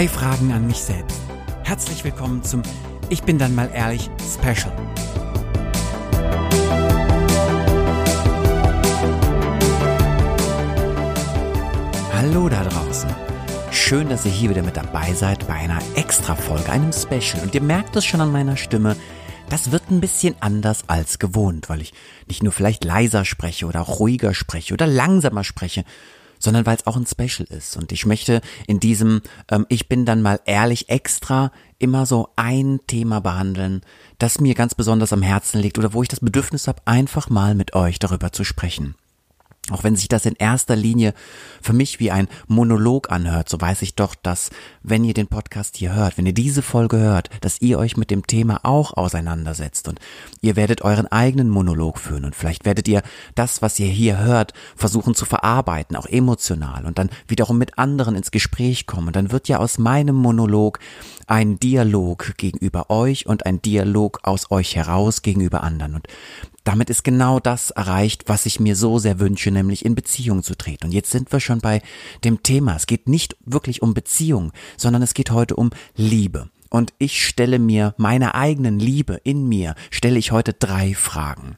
Drei Fragen an mich selbst. Herzlich willkommen zum Ich bin dann mal ehrlich Special. Hallo da draußen. Schön, dass ihr hier wieder mit dabei seid bei einer Extra-Folge, einem Special. Und ihr merkt es schon an meiner Stimme, das wird ein bisschen anders als gewohnt, weil ich nicht nur vielleicht leiser spreche oder ruhiger spreche oder langsamer spreche, sondern weil es auch ein Special ist. Und ich möchte in diesem ähm, Ich bin dann mal ehrlich extra immer so ein Thema behandeln, das mir ganz besonders am Herzen liegt oder wo ich das Bedürfnis habe, einfach mal mit euch darüber zu sprechen. Auch wenn sich das in erster Linie für mich wie ein Monolog anhört, so weiß ich doch, dass wenn ihr den Podcast hier hört, wenn ihr diese Folge hört, dass ihr euch mit dem Thema auch auseinandersetzt und ihr werdet euren eigenen Monolog führen und vielleicht werdet ihr das, was ihr hier hört, versuchen zu verarbeiten, auch emotional und dann wiederum mit anderen ins Gespräch kommen. Und dann wird ja aus meinem Monolog ein Dialog gegenüber euch und ein Dialog aus euch heraus gegenüber anderen. Und damit ist genau das erreicht, was ich mir so sehr wünsche, nämlich in Beziehung zu treten. Und jetzt sind wir schon bei dem Thema. Es geht nicht wirklich um Beziehung, sondern es geht heute um Liebe. Und ich stelle mir meiner eigenen Liebe in mir, stelle ich heute drei Fragen.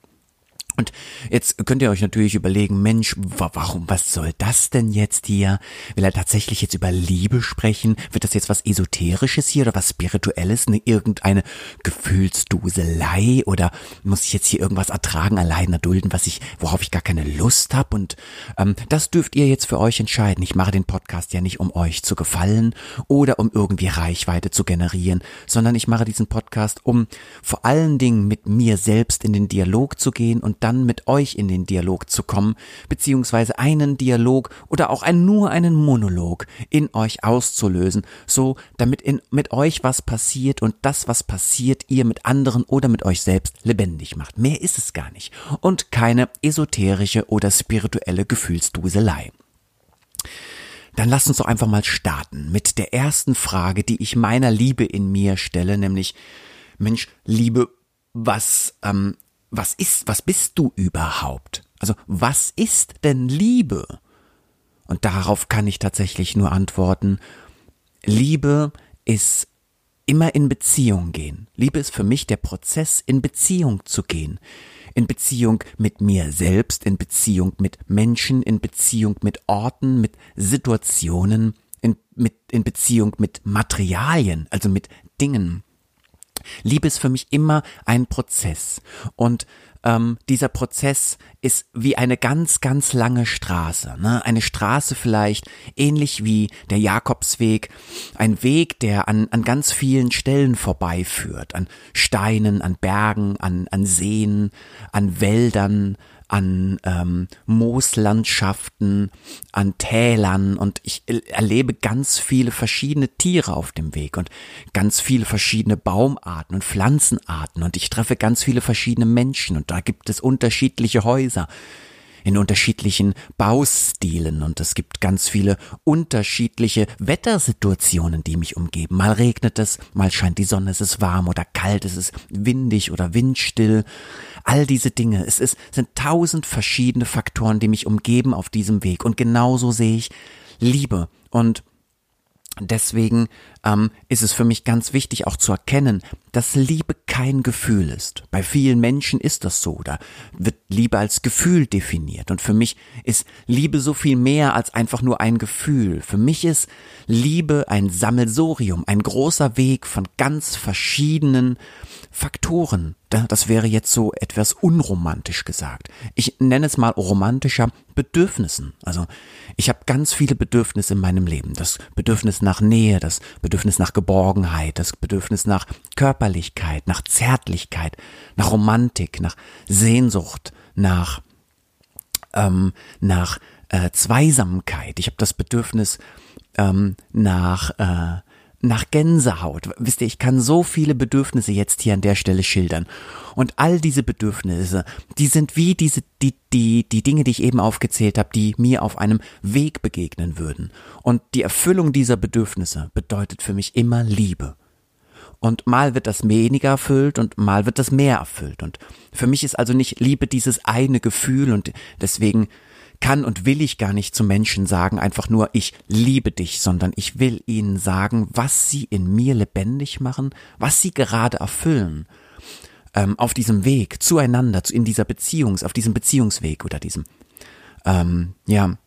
Und jetzt könnt ihr euch natürlich überlegen, Mensch, warum, was soll das denn jetzt hier? Will er tatsächlich jetzt über Liebe sprechen? Wird das jetzt was Esoterisches hier oder was Spirituelles? Eine, irgendeine Gefühlsduselei? Oder muss ich jetzt hier irgendwas ertragen, allein erdulden, was ich, worauf ich gar keine Lust habe? Und ähm, das dürft ihr jetzt für euch entscheiden. Ich mache den Podcast ja nicht, um euch zu gefallen oder um irgendwie Reichweite zu generieren, sondern ich mache diesen Podcast, um vor allen Dingen mit mir selbst in den Dialog zu gehen und dann mit euch in den Dialog zu kommen, beziehungsweise einen Dialog oder auch ein, nur einen Monolog in euch auszulösen, so damit in, mit euch was passiert und das, was passiert, ihr mit anderen oder mit euch selbst lebendig macht. Mehr ist es gar nicht. Und keine esoterische oder spirituelle Gefühlsduselei. Dann lasst uns doch einfach mal starten mit der ersten Frage, die ich meiner Liebe in mir stelle, nämlich, Mensch, Liebe, was ähm, was ist, was bist du überhaupt? Also was ist denn Liebe? Und darauf kann ich tatsächlich nur antworten, Liebe ist immer in Beziehung gehen. Liebe ist für mich der Prozess, in Beziehung zu gehen. In Beziehung mit mir selbst, in Beziehung mit Menschen, in Beziehung mit Orten, mit Situationen, in, mit, in Beziehung mit Materialien, also mit Dingen. Liebe ist für mich immer ein Prozess und ähm, dieser Prozess ist wie eine ganz, ganz lange Straße. Ne? Eine Straße vielleicht ähnlich wie der Jakobsweg, ein Weg, der an, an ganz vielen Stellen vorbeiführt, an Steinen, an Bergen, an, an Seen, an Wäldern, an ähm, Mooslandschaften, an Tälern und ich erlebe ganz viele verschiedene Tiere auf dem Weg und ganz viele verschiedene Baumarten und Pflanzenarten und ich treffe ganz viele verschiedene Menschen und da gibt es unterschiedliche Häuser in unterschiedlichen Baustilen und es gibt ganz viele unterschiedliche Wettersituationen, die mich umgeben. Mal regnet es, mal scheint die Sonne, es ist warm oder kalt, es ist windig oder windstill. All diese Dinge, es ist, sind tausend verschiedene Faktoren, die mich umgeben auf diesem Weg und genauso sehe ich Liebe und Deswegen ähm, ist es für mich ganz wichtig auch zu erkennen, dass Liebe kein Gefühl ist. Bei vielen Menschen ist das so. Da wird Liebe als Gefühl definiert. Und für mich ist Liebe so viel mehr als einfach nur ein Gefühl. Für mich ist Liebe ein Sammelsorium, ein großer Weg von ganz verschiedenen Faktoren. Das wäre jetzt so etwas unromantisch gesagt. Ich nenne es mal romantischer Bedürfnissen. Also ich habe ganz viele Bedürfnisse in meinem Leben. Das Bedürfnis nach Nähe, das Bedürfnis nach Geborgenheit, das Bedürfnis nach Körperlichkeit, nach Zärtlichkeit, nach Romantik, nach Sehnsucht, nach ähm, nach äh, Zweisamkeit. Ich habe das Bedürfnis ähm, nach äh, nach Gänsehaut. Wisst ihr, ich kann so viele Bedürfnisse jetzt hier an der Stelle schildern. Und all diese Bedürfnisse, die sind wie diese, die, die, die Dinge, die ich eben aufgezählt habe, die mir auf einem Weg begegnen würden. Und die Erfüllung dieser Bedürfnisse bedeutet für mich immer Liebe. Und mal wird das weniger erfüllt und mal wird das mehr erfüllt. Und für mich ist also nicht Liebe dieses eine Gefühl und deswegen kann und will ich gar nicht zu Menschen sagen, einfach nur ich liebe dich, sondern ich will ihnen sagen, was sie in mir lebendig machen, was sie gerade erfüllen ähm, auf diesem Weg zueinander, in dieser Beziehungs, auf diesem Beziehungsweg oder diesem ähm, ja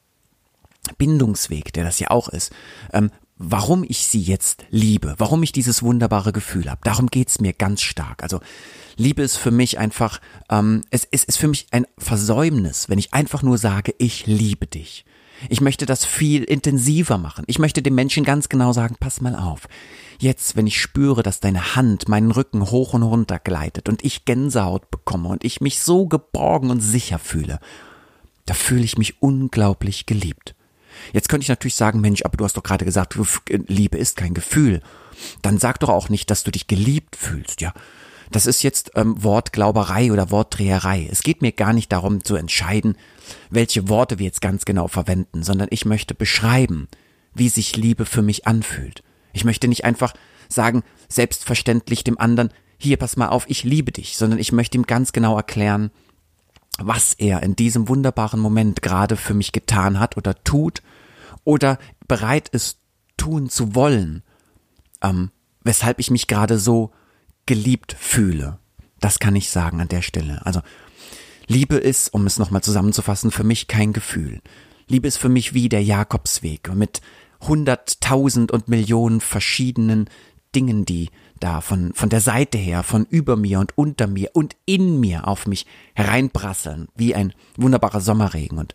Bindungsweg, der das ja auch ist, ähm, warum ich sie jetzt liebe, warum ich dieses wunderbare Gefühl habe. Darum geht's mir ganz stark. Also Liebe ist für mich einfach, ähm, es, es ist für mich ein Versäumnis, wenn ich einfach nur sage, ich liebe dich. Ich möchte das viel intensiver machen. Ich möchte dem Menschen ganz genau sagen, pass mal auf. Jetzt, wenn ich spüre, dass deine Hand meinen Rücken hoch und runter gleitet und ich Gänsehaut bekomme und ich mich so geborgen und sicher fühle, da fühle ich mich unglaublich geliebt. Jetzt könnte ich natürlich sagen, Mensch, aber du hast doch gerade gesagt, Liebe ist kein Gefühl. Dann sag doch auch nicht, dass du dich geliebt fühlst, ja. Das ist jetzt ähm, Wortglauberei oder Wortdreherei. Es geht mir gar nicht darum zu entscheiden, welche Worte wir jetzt ganz genau verwenden, sondern ich möchte beschreiben, wie sich Liebe für mich anfühlt. Ich möchte nicht einfach sagen, selbstverständlich dem anderen, hier pass mal auf, ich liebe dich, sondern ich möchte ihm ganz genau erklären, was er in diesem wunderbaren Moment gerade für mich getan hat oder tut oder bereit ist tun zu wollen, ähm, weshalb ich mich gerade so geliebt fühle. Das kann ich sagen an der Stelle. Also Liebe ist, um es nochmal zusammenzufassen, für mich kein Gefühl. Liebe ist für mich wie der Jakobsweg mit hunderttausend und Millionen verschiedenen Dingen, die da von, von der Seite her, von über mir und unter mir und in mir auf mich hereinprasseln, wie ein wunderbarer Sommerregen. Und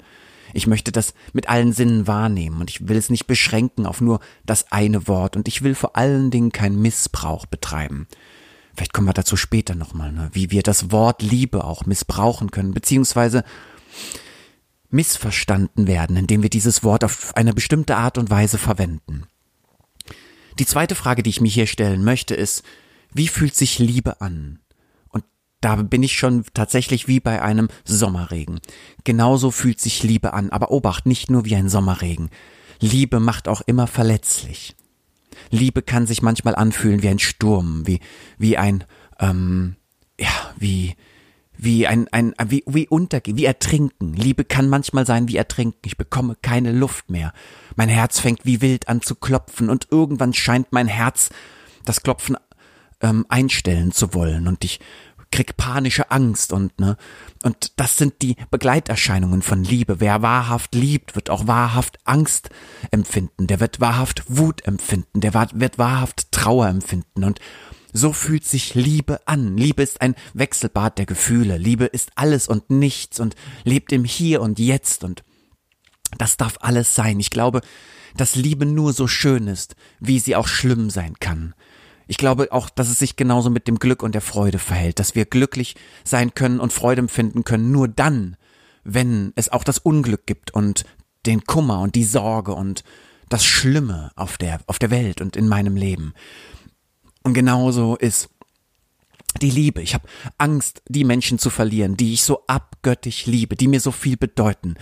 ich möchte das mit allen Sinnen wahrnehmen und ich will es nicht beschränken auf nur das eine Wort und ich will vor allen Dingen keinen Missbrauch betreiben. Vielleicht kommen wir dazu später nochmal, ne? wie wir das Wort Liebe auch missbrauchen können, beziehungsweise missverstanden werden, indem wir dieses Wort auf eine bestimmte Art und Weise verwenden. Die zweite Frage, die ich mir hier stellen möchte, ist, wie fühlt sich Liebe an? Und da bin ich schon tatsächlich wie bei einem Sommerregen. Genauso fühlt sich Liebe an, aber obacht, nicht nur wie ein Sommerregen. Liebe macht auch immer verletzlich. Liebe kann sich manchmal anfühlen wie ein Sturm, wie, wie ein, ähm, ja, wie, wie ein, ein, wie, wie untergehen, wie ertrinken. Liebe kann manchmal sein wie ertrinken. Ich bekomme keine Luft mehr. Mein Herz fängt wie wild an zu klopfen und irgendwann scheint mein Herz das Klopfen ähm, einstellen zu wollen und ich krieg panische Angst und ne und das sind die Begleiterscheinungen von Liebe. Wer wahrhaft liebt, wird auch wahrhaft Angst empfinden. Der wird wahrhaft Wut empfinden. Der wird wahrhaft Trauer empfinden und so fühlt sich Liebe an. Liebe ist ein Wechselbad der Gefühle. Liebe ist alles und nichts und lebt im Hier und Jetzt und das darf alles sein. Ich glaube, dass Liebe nur so schön ist, wie sie auch schlimm sein kann. Ich glaube auch, dass es sich genauso mit dem Glück und der Freude verhält, dass wir glücklich sein können und Freude empfinden können nur dann, wenn es auch das Unglück gibt und den Kummer und die Sorge und das Schlimme auf der, auf der Welt und in meinem Leben. Und genauso ist die Liebe. Ich habe Angst, die Menschen zu verlieren, die ich so abgöttisch liebe, die mir so viel bedeuten.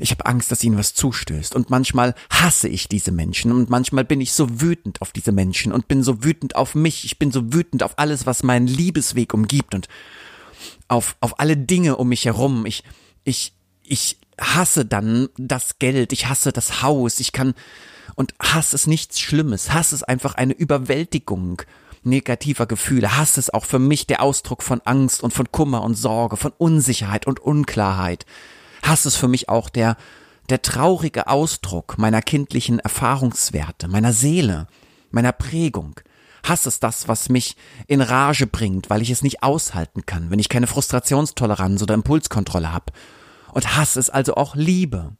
Ich habe Angst, dass ihnen was zustößt. Und manchmal hasse ich diese Menschen. Und manchmal bin ich so wütend auf diese Menschen und bin so wütend auf mich. Ich bin so wütend auf alles, was meinen Liebesweg umgibt und auf, auf alle Dinge um mich herum. Ich, ich, ich hasse dann das Geld. Ich hasse das Haus. Ich kann, und Hass ist nichts Schlimmes. Hass ist einfach eine Überwältigung negativer Gefühle. Hass ist auch für mich der Ausdruck von Angst und von Kummer und Sorge, von Unsicherheit und Unklarheit. Hass ist für mich auch der, der traurige Ausdruck meiner kindlichen Erfahrungswerte, meiner Seele, meiner Prägung. Hass ist das, was mich in Rage bringt, weil ich es nicht aushalten kann, wenn ich keine Frustrationstoleranz oder Impulskontrolle habe. Und Hass ist also auch Liebe.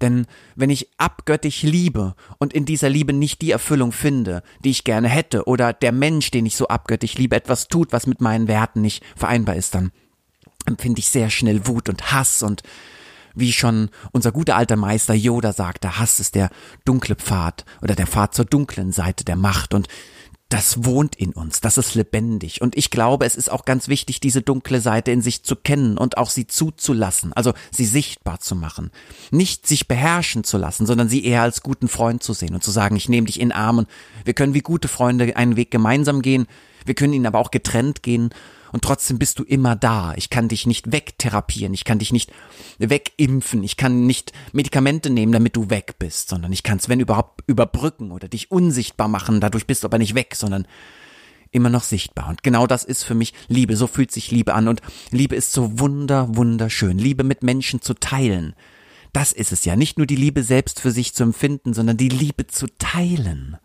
Denn wenn ich abgöttisch liebe und in dieser Liebe nicht die Erfüllung finde, die ich gerne hätte, oder der Mensch, den ich so abgöttisch liebe, etwas tut, was mit meinen Werten nicht vereinbar ist, dann empfinde ich sehr schnell Wut und Hass und wie schon unser guter alter Meister Yoda sagte, Hass ist der dunkle Pfad oder der Pfad zur dunklen Seite der Macht. Und das wohnt in uns, das ist lebendig. Und ich glaube, es ist auch ganz wichtig, diese dunkle Seite in sich zu kennen und auch sie zuzulassen, also sie sichtbar zu machen. Nicht sich beherrschen zu lassen, sondern sie eher als guten Freund zu sehen und zu sagen, ich nehme dich in Arm und wir können wie gute Freunde einen Weg gemeinsam gehen, wir können ihn aber auch getrennt gehen und trotzdem bist du immer da. Ich kann dich nicht wegtherapieren, ich kann dich nicht wegimpfen, ich kann nicht Medikamente nehmen, damit du weg bist, sondern ich kann es, wenn überhaupt, überbrücken oder dich unsichtbar machen. Dadurch bist du aber nicht weg, sondern immer noch sichtbar. Und genau das ist für mich Liebe. So fühlt sich Liebe an. Und Liebe ist so wunder, wunderschön. Liebe mit Menschen zu teilen. Das ist es ja. Nicht nur die Liebe selbst für sich zu empfinden, sondern die Liebe zu teilen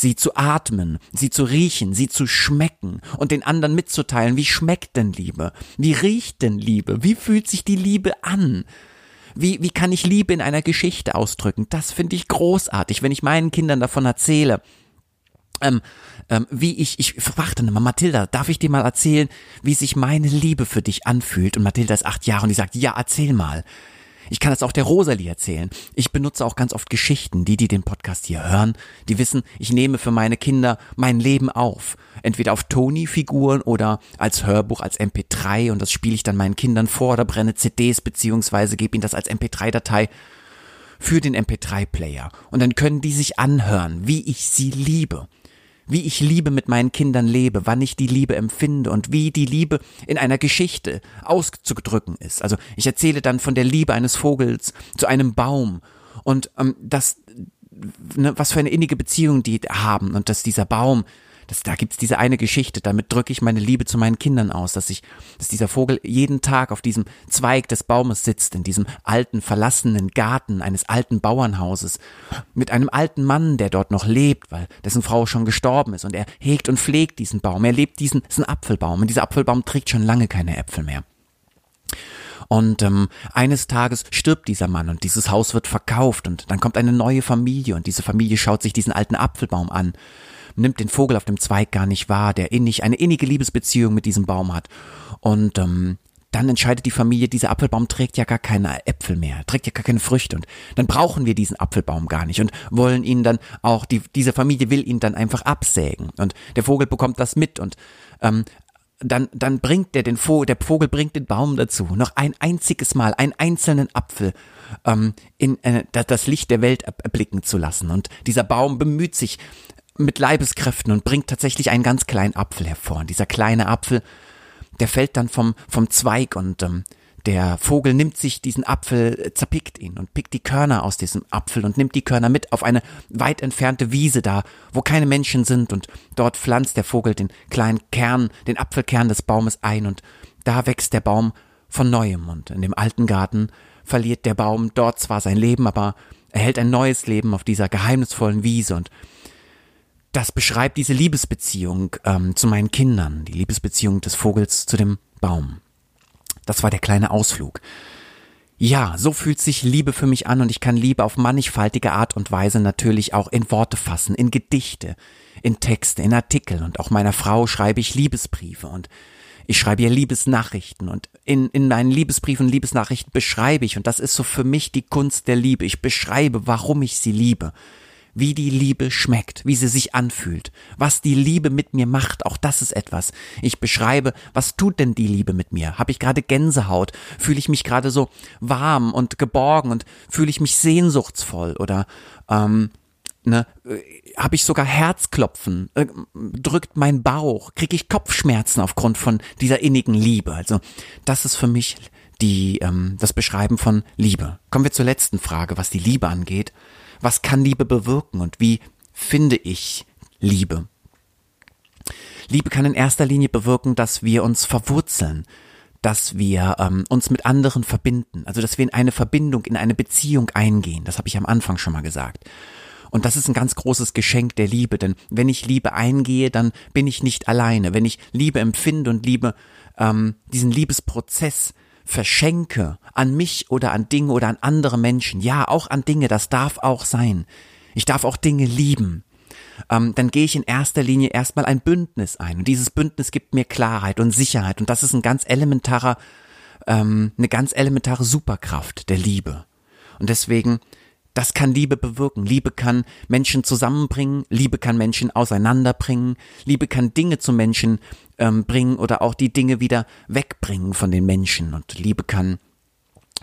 sie zu atmen, sie zu riechen, sie zu schmecken und den anderen mitzuteilen, wie schmeckt denn Liebe? Wie riecht denn Liebe? Wie fühlt sich die Liebe an? Wie, wie kann ich Liebe in einer Geschichte ausdrücken? Das finde ich großartig, wenn ich meinen Kindern davon erzähle. Ähm, ähm, wie ich, ich fragte mal, Mathilda, darf ich dir mal erzählen, wie sich meine Liebe für dich anfühlt? Und Mathilda ist acht Jahre und die sagt, ja, erzähl mal. Ich kann das auch der Rosalie erzählen. Ich benutze auch ganz oft Geschichten. Die, die den Podcast hier hören, die wissen, ich nehme für meine Kinder mein Leben auf. Entweder auf Tony-Figuren oder als Hörbuch, als MP3 und das spiele ich dann meinen Kindern vor oder brenne CDs beziehungsweise gebe ihnen das als MP3-Datei für den MP3-Player. Und dann können die sich anhören, wie ich sie liebe wie ich Liebe mit meinen Kindern lebe, wann ich die Liebe empfinde und wie die Liebe in einer Geschichte auszudrücken ist. Also ich erzähle dann von der Liebe eines Vogels zu einem Baum und ähm, das, ne, was für eine innige Beziehung die haben und dass dieser Baum das, da gibt's diese eine Geschichte, damit drücke ich meine Liebe zu meinen Kindern aus, dass ich, dass dieser Vogel jeden Tag auf diesem Zweig des Baumes sitzt, in diesem alten, verlassenen Garten eines alten Bauernhauses, mit einem alten Mann, der dort noch lebt, weil dessen Frau schon gestorben ist und er hegt und pflegt diesen Baum. Er lebt diesen, ein Apfelbaum und dieser Apfelbaum trägt schon lange keine Äpfel mehr. Und ähm, eines Tages stirbt dieser Mann und dieses Haus wird verkauft und dann kommt eine neue Familie und diese Familie schaut sich diesen alten Apfelbaum an nimmt den Vogel auf dem Zweig gar nicht wahr, der innig, eine innige Liebesbeziehung mit diesem Baum hat. Und ähm, dann entscheidet die Familie, dieser Apfelbaum trägt ja gar keine Äpfel mehr, trägt ja gar keine Früchte und dann brauchen wir diesen Apfelbaum gar nicht und wollen ihn dann auch, die, diese Familie will ihn dann einfach absägen und der Vogel bekommt das mit und ähm, dann, dann bringt der den Vogel, der Vogel bringt den Baum dazu, noch ein einziges Mal, einen einzelnen Apfel ähm, in äh, das Licht der Welt erblicken zu lassen. Und dieser Baum bemüht sich, mit Leibeskräften und bringt tatsächlich einen ganz kleinen Apfel hervor. Und dieser kleine Apfel, der fällt dann vom, vom Zweig und ähm, der Vogel nimmt sich diesen Apfel, äh, zerpickt ihn und pickt die Körner aus diesem Apfel und nimmt die Körner mit auf eine weit entfernte Wiese da, wo keine Menschen sind. Und dort pflanzt der Vogel den kleinen Kern, den Apfelkern des Baumes ein. Und da wächst der Baum von neuem. Und in dem alten Garten verliert der Baum dort zwar sein Leben, aber erhält ein neues Leben auf dieser geheimnisvollen Wiese. Und das beschreibt diese Liebesbeziehung ähm, zu meinen Kindern, die Liebesbeziehung des Vogels zu dem Baum. Das war der kleine Ausflug. Ja, so fühlt sich Liebe für mich an und ich kann Liebe auf mannigfaltige Art und Weise natürlich auch in Worte fassen, in Gedichte, in Texte, in Artikel und auch meiner Frau schreibe ich Liebesbriefe und ich schreibe ihr Liebesnachrichten und in, in meinen Liebesbriefen und Liebesnachrichten beschreibe ich und das ist so für mich die Kunst der Liebe. Ich beschreibe, warum ich sie liebe wie die Liebe schmeckt, wie sie sich anfühlt, was die Liebe mit mir macht, auch das ist etwas. Ich beschreibe, was tut denn die Liebe mit mir? Habe ich gerade Gänsehaut? Fühle ich mich gerade so warm und geborgen und fühle ich mich sehnsuchtsvoll oder ähm, ne, äh, habe ich sogar Herzklopfen, äh, drückt mein Bauch, kriege ich Kopfschmerzen aufgrund von dieser innigen Liebe. Also das ist für mich die ähm, das Beschreiben von Liebe. Kommen wir zur letzten Frage, was die Liebe angeht was kann Liebe bewirken und wie finde ich Liebe? Liebe kann in erster Linie bewirken, dass wir uns verwurzeln, dass wir ähm, uns mit anderen verbinden, also dass wir in eine Verbindung, in eine Beziehung eingehen. Das habe ich am Anfang schon mal gesagt. Und das ist ein ganz großes Geschenk der Liebe, denn wenn ich Liebe eingehe, dann bin ich nicht alleine. Wenn ich Liebe empfinde und Liebe, ähm, diesen Liebesprozess verschenke an mich oder an Dinge oder an andere Menschen, ja, auch an Dinge, das darf auch sein. Ich darf auch Dinge lieben. Ähm, dann gehe ich in erster Linie erstmal ein Bündnis ein. Und dieses Bündnis gibt mir Klarheit und Sicherheit. Und das ist ein ganz elementarer, ähm, eine ganz elementare Superkraft der Liebe. Und deswegen das kann Liebe bewirken. Liebe kann Menschen zusammenbringen, Liebe kann Menschen auseinanderbringen, Liebe kann Dinge zu Menschen ähm, bringen oder auch die Dinge wieder wegbringen von den Menschen. Und Liebe kann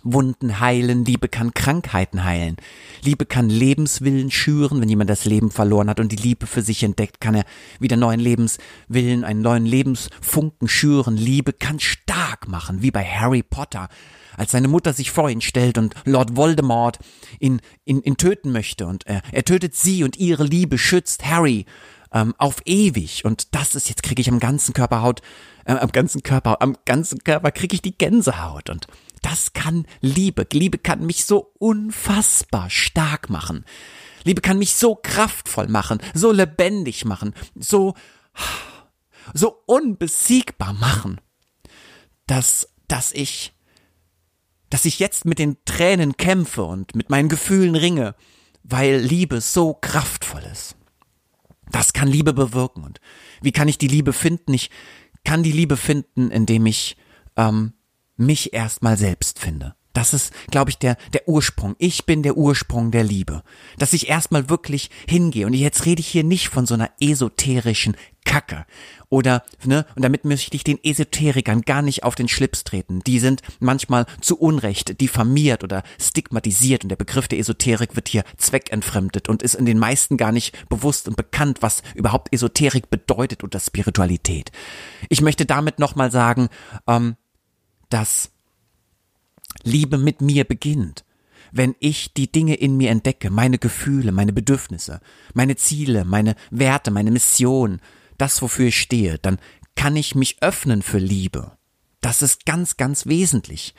Wunden heilen, Liebe kann Krankheiten heilen. Liebe kann Lebenswillen schüren, wenn jemand das Leben verloren hat und die Liebe für sich entdeckt, kann er wieder neuen Lebenswillen, einen neuen Lebensfunken schüren. Liebe kann stark machen, wie bei Harry Potter, als seine Mutter sich vor ihn stellt und Lord Voldemort ihn, ihn, ihn töten möchte und er, er tötet sie und ihre Liebe schützt Harry ähm, auf ewig und das ist jetzt kriege ich am ganzen Körper Haut, äh, am ganzen Körper, am ganzen Körper kriege ich die Gänsehaut und das kann Liebe. Liebe kann mich so unfassbar stark machen. Liebe kann mich so kraftvoll machen, so lebendig machen, so, so unbesiegbar machen, dass, dass ich, dass ich jetzt mit den Tränen kämpfe und mit meinen Gefühlen ringe, weil Liebe so kraftvoll ist. Das kann Liebe bewirken. Und wie kann ich die Liebe finden? Ich kann die Liebe finden, indem ich ähm, mich erstmal selbst finde. Das ist, glaube ich, der, der Ursprung. Ich bin der Ursprung der Liebe. Dass ich erstmal wirklich hingehe. Und jetzt rede ich hier nicht von so einer esoterischen Kacke. Oder, ne, und damit möchte ich den Esoterikern gar nicht auf den Schlips treten. Die sind manchmal zu Unrecht diffamiert oder stigmatisiert und der Begriff der Esoterik wird hier zweckentfremdet und ist in den meisten gar nicht bewusst und bekannt, was überhaupt Esoterik bedeutet oder Spiritualität. Ich möchte damit nochmal sagen, ähm, dass Liebe mit mir beginnt. Wenn ich die Dinge in mir entdecke, meine Gefühle, meine Bedürfnisse, meine Ziele, meine Werte, meine Mission, das, wofür ich stehe, dann kann ich mich öffnen für Liebe. Das ist ganz, ganz wesentlich.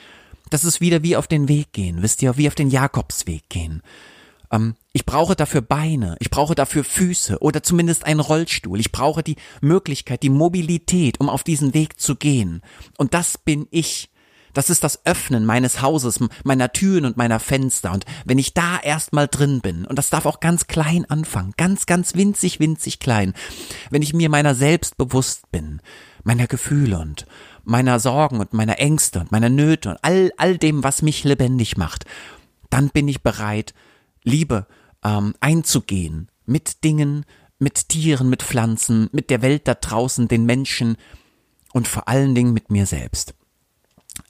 Das ist wieder wie auf den Weg gehen, wisst ihr, wie auf den Jakobsweg gehen. Ähm, ich brauche dafür Beine, ich brauche dafür Füße oder zumindest einen Rollstuhl. Ich brauche die Möglichkeit, die Mobilität, um auf diesen Weg zu gehen. Und das bin ich. Das ist das Öffnen meines Hauses, meiner Türen und meiner Fenster. Und wenn ich da erstmal drin bin, und das darf auch ganz klein anfangen, ganz, ganz winzig, winzig klein, wenn ich mir meiner selbst bewusst bin, meiner Gefühle und meiner Sorgen und meiner Ängste und meiner Nöte und all, all dem, was mich lebendig macht, dann bin ich bereit, Liebe ähm, einzugehen mit Dingen, mit Tieren, mit Pflanzen, mit der Welt da draußen, den Menschen und vor allen Dingen mit mir selbst.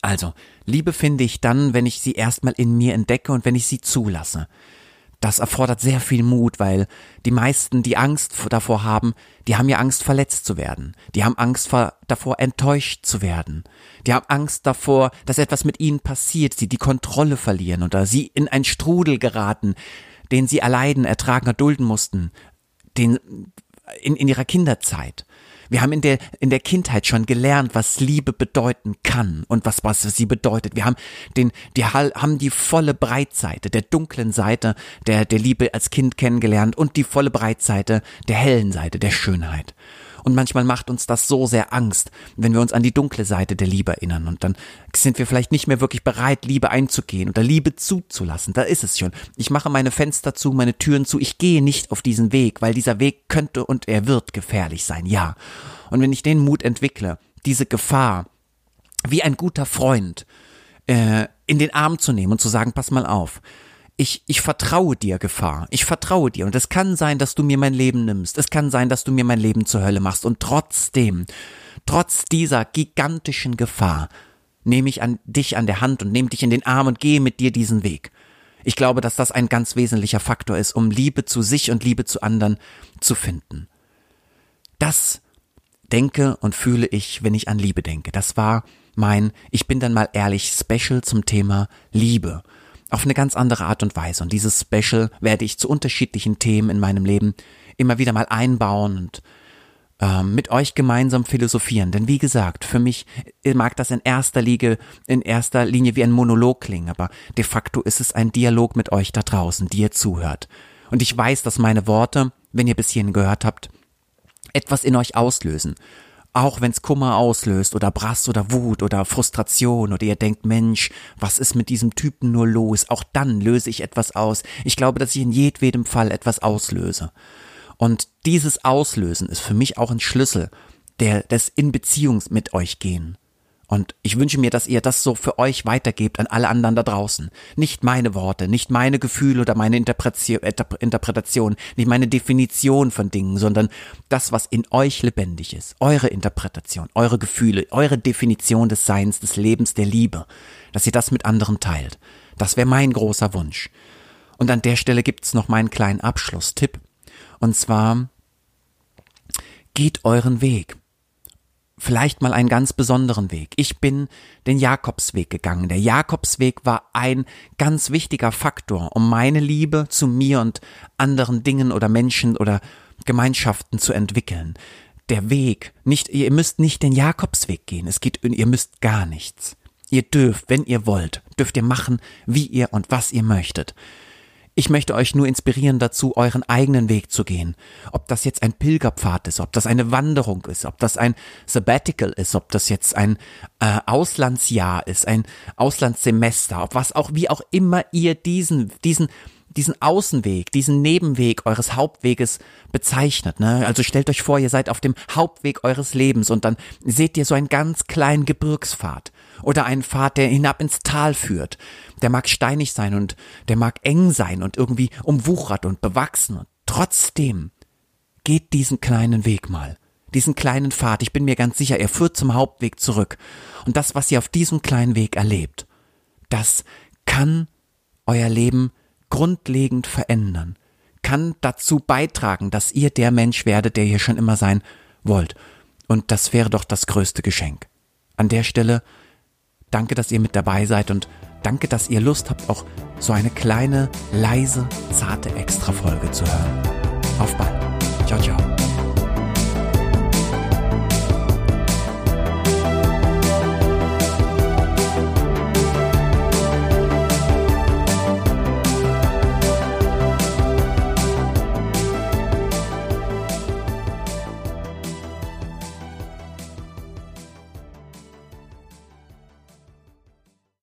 Also, Liebe finde ich dann, wenn ich sie erstmal in mir entdecke und wenn ich sie zulasse. Das erfordert sehr viel Mut, weil die meisten, die Angst davor haben, die haben ja Angst, verletzt zu werden. Die haben Angst vor, davor, enttäuscht zu werden. Die haben Angst davor, dass etwas mit ihnen passiert, sie die Kontrolle verlieren oder sie in ein Strudel geraten, den sie erleiden, ertragen, erdulden mussten, den, in, in ihrer Kinderzeit. Wir haben in der, in der Kindheit schon gelernt, was Liebe bedeuten kann und was, was sie bedeutet. Wir haben den, die haben die volle Breitseite der dunklen Seite der, der Liebe als Kind kennengelernt und die volle Breitseite der hellen Seite der Schönheit. Und manchmal macht uns das so sehr Angst, wenn wir uns an die dunkle Seite der Liebe erinnern. Und dann sind wir vielleicht nicht mehr wirklich bereit, Liebe einzugehen oder Liebe zuzulassen. Da ist es schon. Ich mache meine Fenster zu, meine Türen zu. Ich gehe nicht auf diesen Weg, weil dieser Weg könnte und er wird gefährlich sein. Ja. Und wenn ich den Mut entwickle, diese Gefahr, wie ein guter Freund, äh, in den Arm zu nehmen und zu sagen, pass mal auf, ich, ich vertraue dir, Gefahr. Ich vertraue dir. Und es kann sein, dass du mir mein Leben nimmst. Es kann sein, dass du mir mein Leben zur Hölle machst. Und trotzdem, trotz dieser gigantischen Gefahr, nehme ich an dich an der Hand und nehme dich in den Arm und gehe mit dir diesen Weg. Ich glaube, dass das ein ganz wesentlicher Faktor ist, um Liebe zu sich und Liebe zu anderen zu finden. Das denke und fühle ich, wenn ich an Liebe denke. Das war mein, ich bin dann mal ehrlich, Special zum Thema Liebe auf eine ganz andere Art und Weise. Und dieses Special werde ich zu unterschiedlichen Themen in meinem Leben immer wieder mal einbauen und ähm, mit euch gemeinsam philosophieren. Denn wie gesagt, für mich mag das in erster Linie, in erster Linie wie ein Monolog klingen, aber de facto ist es ein Dialog mit euch da draußen, die ihr zuhört. Und ich weiß, dass meine Worte, wenn ihr bis hierhin gehört habt, etwas in euch auslösen auch wenn's Kummer auslöst oder Brass oder Wut oder Frustration oder ihr denkt, Mensch, was ist mit diesem Typen nur los? Auch dann löse ich etwas aus. Ich glaube, dass ich in jedwedem Fall etwas auslöse. Und dieses Auslösen ist für mich auch ein Schlüssel der, des in Beziehung mit euch gehen. Und ich wünsche mir, dass ihr das so für euch weitergebt an alle anderen da draußen. Nicht meine Worte, nicht meine Gefühle oder meine Interpretation, nicht meine Definition von Dingen, sondern das, was in euch lebendig ist. Eure Interpretation, eure Gefühle, eure Definition des Seins, des Lebens, der Liebe. Dass ihr das mit anderen teilt. Das wäre mein großer Wunsch. Und an der Stelle gibt's noch meinen kleinen Abschlusstipp. Und zwar, geht euren Weg vielleicht mal einen ganz besonderen Weg. Ich bin den Jakobsweg gegangen. Der Jakobsweg war ein ganz wichtiger Faktor, um meine Liebe zu mir und anderen Dingen oder Menschen oder Gemeinschaften zu entwickeln. Der Weg, nicht, ihr müsst nicht den Jakobsweg gehen. Es geht, ihr müsst gar nichts. Ihr dürft, wenn ihr wollt, dürft ihr machen, wie ihr und was ihr möchtet. Ich möchte euch nur inspirieren dazu, euren eigenen Weg zu gehen. Ob das jetzt ein Pilgerpfad ist, ob das eine Wanderung ist, ob das ein Sabbatical ist, ob das jetzt ein äh, Auslandsjahr ist, ein Auslandssemester, ob was auch, wie auch immer ihr diesen, diesen, diesen Außenweg, diesen Nebenweg eures Hauptweges bezeichnet. Ne? Also stellt euch vor, ihr seid auf dem Hauptweg eures Lebens und dann seht ihr so einen ganz kleinen Gebirgspfad oder einen Pfad, der hinab ins Tal führt. Der mag steinig sein und der mag eng sein und irgendwie umwuchert und bewachsen. Und trotzdem geht diesen kleinen Weg mal. Diesen kleinen Pfad, ich bin mir ganz sicher, er führt zum Hauptweg zurück. Und das, was ihr auf diesem kleinen Weg erlebt, das kann euer Leben grundlegend verändern, kann dazu beitragen, dass ihr der Mensch werdet, der ihr schon immer sein wollt. Und das wäre doch das größte Geschenk. An der Stelle Danke, dass ihr mit dabei seid und danke, dass ihr Lust habt, auch so eine kleine, leise, zarte Extra-Folge zu hören. Auf bald. Ciao, ciao.